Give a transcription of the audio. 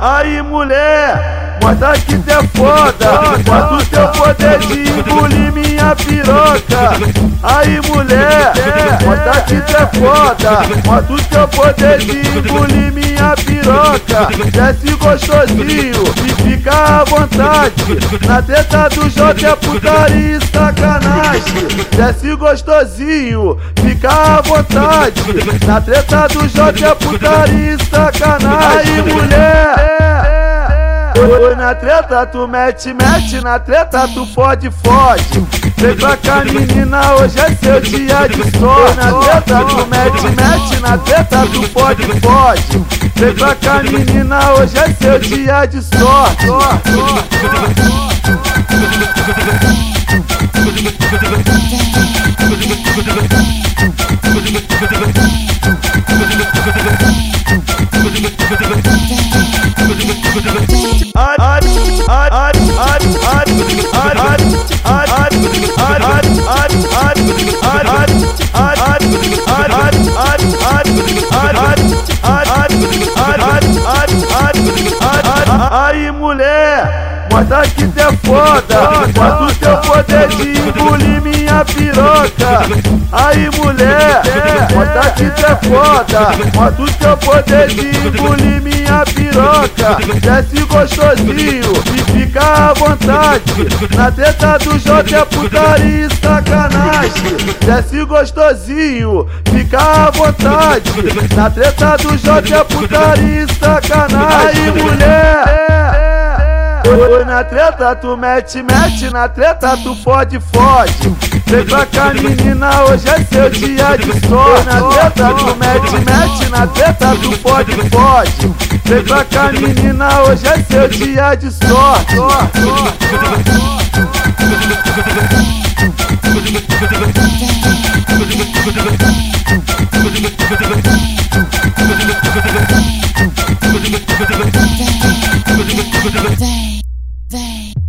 Aí mulher, mostra que cê é foda. Mostra o teu poder de engolir minha piroca. Aí mulher, mostra que cê é foda. Mostra o teu poder de engolir minha piroca. Desce gostosinho e fica à vontade. Na treta do J é putaria e sacanagem. Desce gostosinho, fica à vontade. Na treta do J é putaria e sacanagem Oi na treta tu mete, mete na treta tu pode, fode. Vem pra cá menina, hoje é seu dia de sorte. Na treta tu mete, mete na treta tu pode, fode. Vem pra cá menina, hoje é seu dia de sorte Aí mulher, mostra que cê é foda. Mostra o teu poder de engolir minha piroca Aí mulher, mostra que cê é foda. Mostra o teu poder de engolir minha piroca. Desce gostosinho e fica à vontade. Na treta do J é putaria e sacanagem. Desce gostosinho, fica à vontade. Na treta do J é putaria e sacanagem. Aí mulher Na treta tu mete, mete na treta tu pode, fode. Vem pra cá menina, hoje é seu dia de sorte. Na treta tu mete, mete na treta tu pode, fode. Vem pra cá menina, hoje é seu dia de sorte. Thank. They.